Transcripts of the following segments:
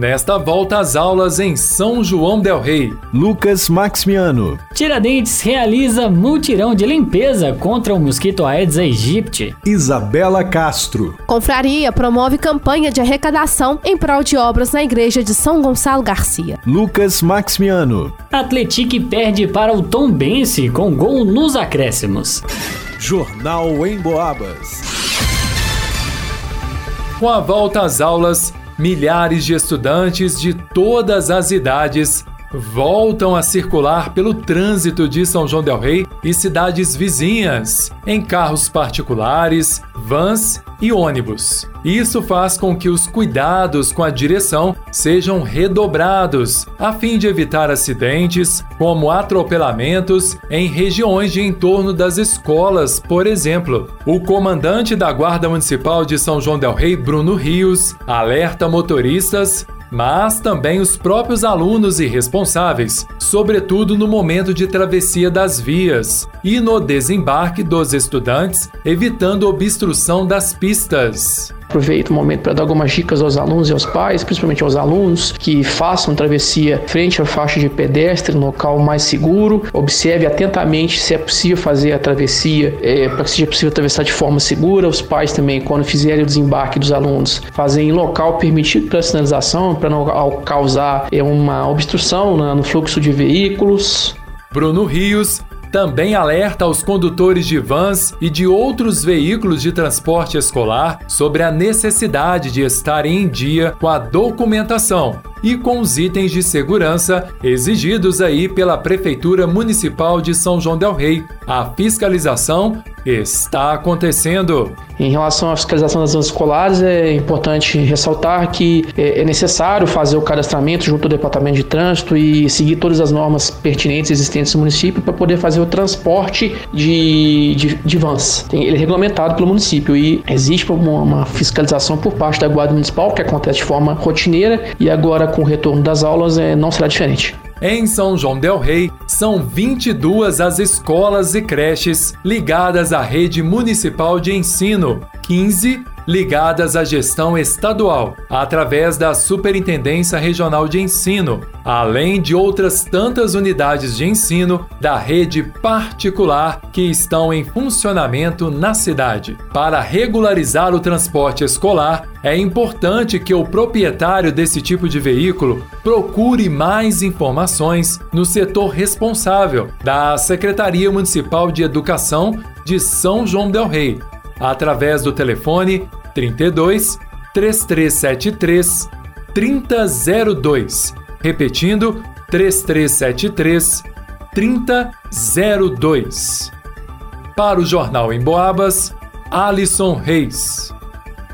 nesta volta às aulas em São João del Rei. Lucas Maximiano. Tiradentes realiza multirão de limpeza contra o mosquito Aedes aegypti. Isabela Castro. Confraria promove campanha de arrecadação em prol de obras na igreja de São Gonçalo Garcia. Lucas Maximiano. Atletique perde para o Tombense com gol nos acréscimos. Jornal em Boabas. Com a volta às aulas, milhares de estudantes de todas as idades voltam a circular pelo trânsito de São João Del Rei e cidades vizinhas, em carros particulares, vans e ônibus. Isso faz com que os cuidados com a direção sejam redobrados, a fim de evitar acidentes, como atropelamentos em regiões de entorno das escolas, por exemplo. O comandante da Guarda Municipal de São João Del Rei, Bruno Rios, alerta motoristas mas também os próprios alunos e responsáveis, sobretudo no momento de travessia das vias e no desembarque dos estudantes, evitando obstrução das pistas. Aproveito o momento para dar algumas dicas aos alunos e aos pais, principalmente aos alunos, que façam travessia frente à faixa de pedestre, no local mais seguro. Observe atentamente se é possível fazer a travessia, é, para que seja possível atravessar de forma segura. Os pais também, quando fizerem o desembarque dos alunos, fazem em local permitido para sinalização, para não causar é, uma obstrução no fluxo de veículos. Bruno Rios também alerta aos condutores de vans e de outros veículos de transporte escolar sobre a necessidade de estarem em dia com a documentação e com os itens de segurança exigidos aí pela Prefeitura Municipal de São João del Rei. A fiscalização está acontecendo. Em relação à fiscalização das zonas escolares, é importante ressaltar que é, é necessário fazer o cadastramento junto ao Departamento de Trânsito e seguir todas as normas pertinentes existentes no município para poder fazer o transporte de, de, de vans. Ele é regulamentado pelo município e existe uma, uma fiscalização por parte da Guarda Municipal, que acontece de forma rotineira, e agora com o retorno das aulas é, não será diferente. Em São João Del Rei, são 22 as escolas e creches ligadas à rede municipal de ensino, 15 ligadas à gestão estadual, através da Superintendência Regional de Ensino, além de outras tantas unidades de ensino da rede particular que estão em funcionamento na cidade. Para regularizar o transporte escolar, é importante que o proprietário desse tipo de veículo procure mais informações no setor responsável da Secretaria Municipal de Educação de São João Del Rei, através do telefone 32 3373 3002. Repetindo, 3373 3002. Para o Jornal em Boabas, Alisson Reis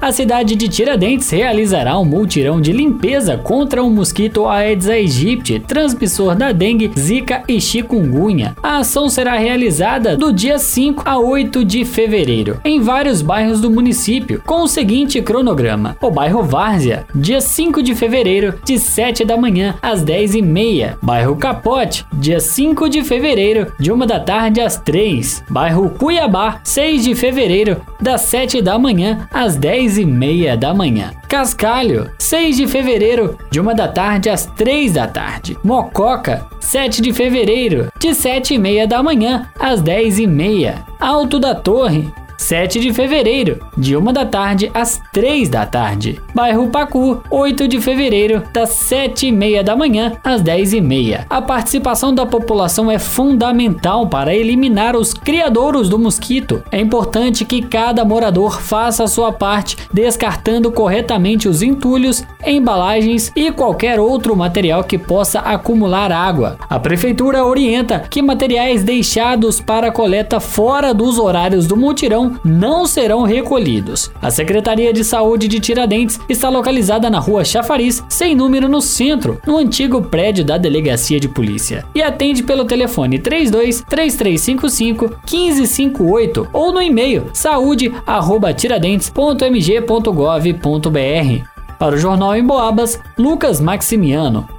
a cidade de Tiradentes realizará um multirão de limpeza contra o mosquito Aedes aegypti, transmissor da dengue, zika e chikungunya. A ação será realizada do dia 5 a 8 de fevereiro, em vários bairros do município, com o seguinte cronograma: o bairro Várzea, dia 5 de fevereiro, de 7 da manhã às 10 e meia. Bairro Capote, dia 5 de fevereiro, de 1 da tarde às 3. Bairro Cuiabá, 6 de fevereiro, das 7 da manhã às 10 10 e meia da manhã. Cascalho, 6 de fevereiro, de 1 da tarde às 3 da tarde. Mococa, 7 de fevereiro, de 7 e meia da manhã às 10 e meia. Alto da Torre, 7 de fevereiro, de 1 da tarde às 3 da tarde. Bairro Pacu, 8 de fevereiro, das 7 e meia da manhã às 10 e meia. A participação da população é fundamental para eliminar os criadouros do mosquito. É importante que cada morador faça a sua parte, descartando corretamente os entulhos, embalagens e qualquer outro material que possa acumular água. A prefeitura orienta que materiais deixados para coleta fora dos horários do mutirão não serão recolhidos. A Secretaria de Saúde de Tiradentes está localizada na rua Chafariz, sem número no centro, no antigo prédio da Delegacia de Polícia. E atende pelo telefone 32 3355 1558 ou no e-mail saúde@tiradentes.mg.gov.br. Para o Jornal em Boabas, Lucas Maximiano.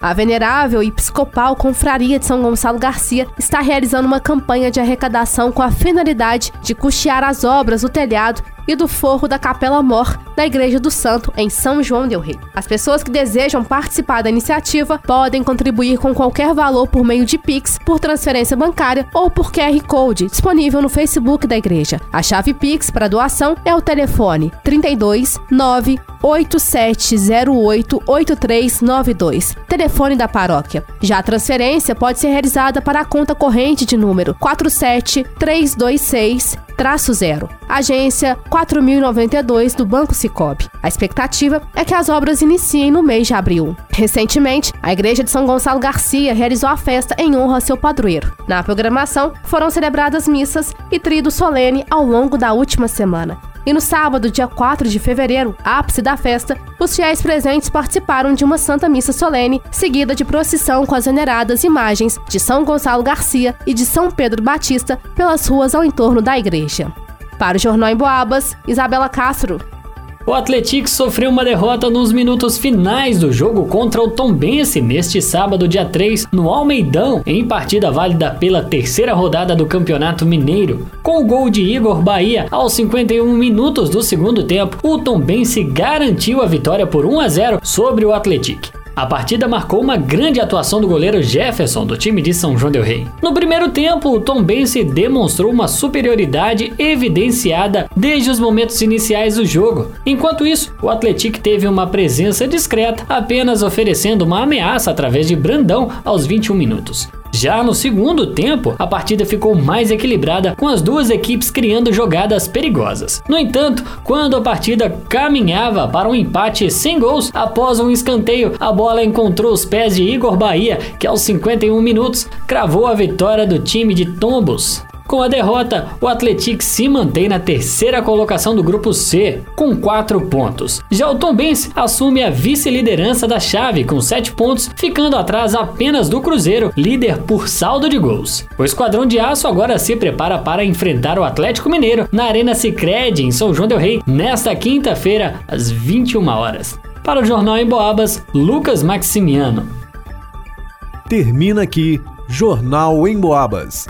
A venerável e episcopal Confraria de São Gonçalo Garcia está realizando uma campanha de arrecadação com a finalidade de custear as obras do telhado e do forro da Capela Mor da Igreja do Santo em São João del Rei. As pessoas que desejam participar da iniciativa podem contribuir com qualquer valor por meio de Pix, por transferência bancária ou por QR Code, disponível no Facebook da igreja. A chave Pix para doação é o telefone 32 9 87088392, telefone da paróquia. Já a transferência pode ser realizada para a conta corrente de número 47326 0, agência 4092 do Banco Cicobi. A expectativa é que as obras iniciem no mês de abril. Recentemente, a Igreja de São Gonçalo Garcia realizou a festa em honra a seu padroeiro. Na programação, foram celebradas missas e trido solene ao longo da última semana. E no sábado, dia 4 de fevereiro, ápice da festa, os fiéis presentes participaram de uma santa missa solene, seguida de procissão com as veneradas imagens de São Gonçalo Garcia e de São Pedro Batista pelas ruas ao entorno da igreja. Para o Jornal em Boabas, Isabela Castro. O Atlético sofreu uma derrota nos minutos finais do jogo contra o Tombense neste sábado, dia 3, no Almeidão, em partida válida pela terceira rodada do Campeonato Mineiro. Com o gol de Igor Bahia aos 51 minutos do segundo tempo, o Tombense garantiu a vitória por 1 a 0 sobre o Atlético. A partida marcou uma grande atuação do goleiro Jefferson do time de São João del Rei. No primeiro tempo, o Tom Bense demonstrou uma superioridade evidenciada desde os momentos iniciais do jogo. Enquanto isso, o Atlético teve uma presença discreta, apenas oferecendo uma ameaça através de Brandão aos 21 minutos. Já no segundo tempo, a partida ficou mais equilibrada, com as duas equipes criando jogadas perigosas. No entanto, quando a partida caminhava para um empate sem gols, após um escanteio, a bola encontrou os pés de Igor Bahia, que aos 51 minutos cravou a vitória do time de Tombos. Com a derrota, o Atlético se mantém na terceira colocação do grupo C, com 4 pontos. Já o Tombense assume a vice-liderança da chave com 7 pontos, ficando atrás apenas do Cruzeiro, líder por saldo de gols. O Esquadrão de Aço agora se prepara para enfrentar o Atlético Mineiro na Arena Sicredi em São João del Rei nesta quinta-feira às 21 horas. Para o Jornal em Boabas, Lucas Maximiano. Termina aqui Jornal em Boabas.